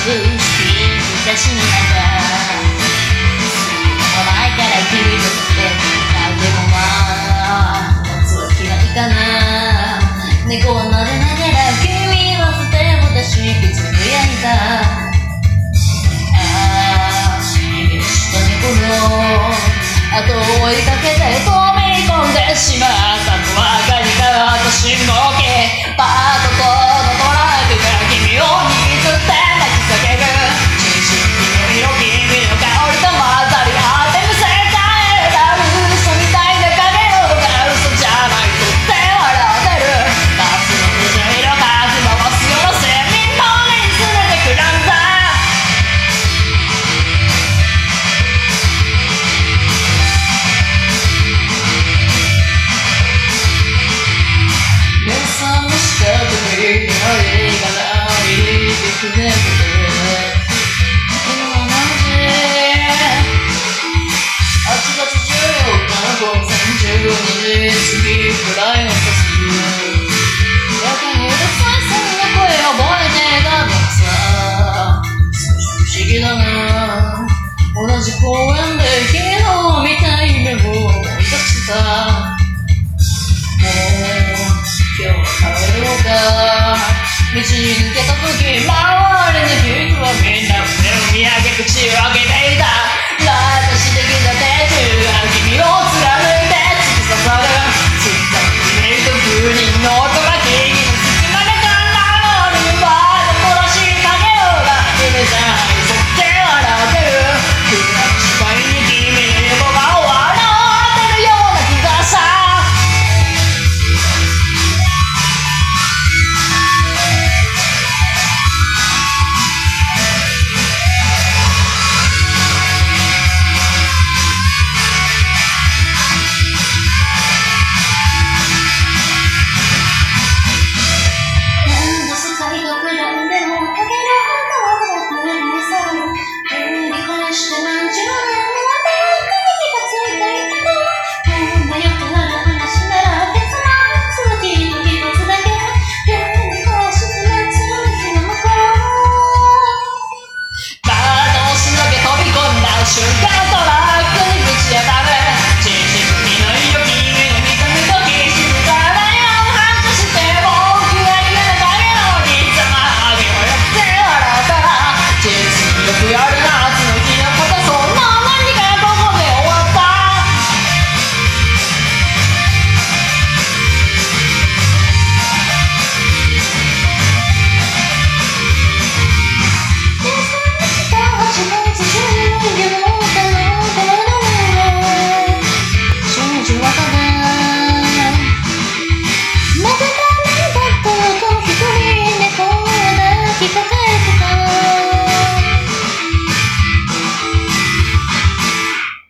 出しになんか前から君とってでもまあ夏は嫌いかな猫を撫でながら君はとても出しくつぶやいたああ逃げした猫の後を追いかけて飛ないでくね昨日の8月14日午前12時過ぎくらいの年やけにうるさいそんな声覚えてたのさ少し不思議だな同じ公園で昨日見た夢を思い出したもう今日は帰ろうか道に抜けた時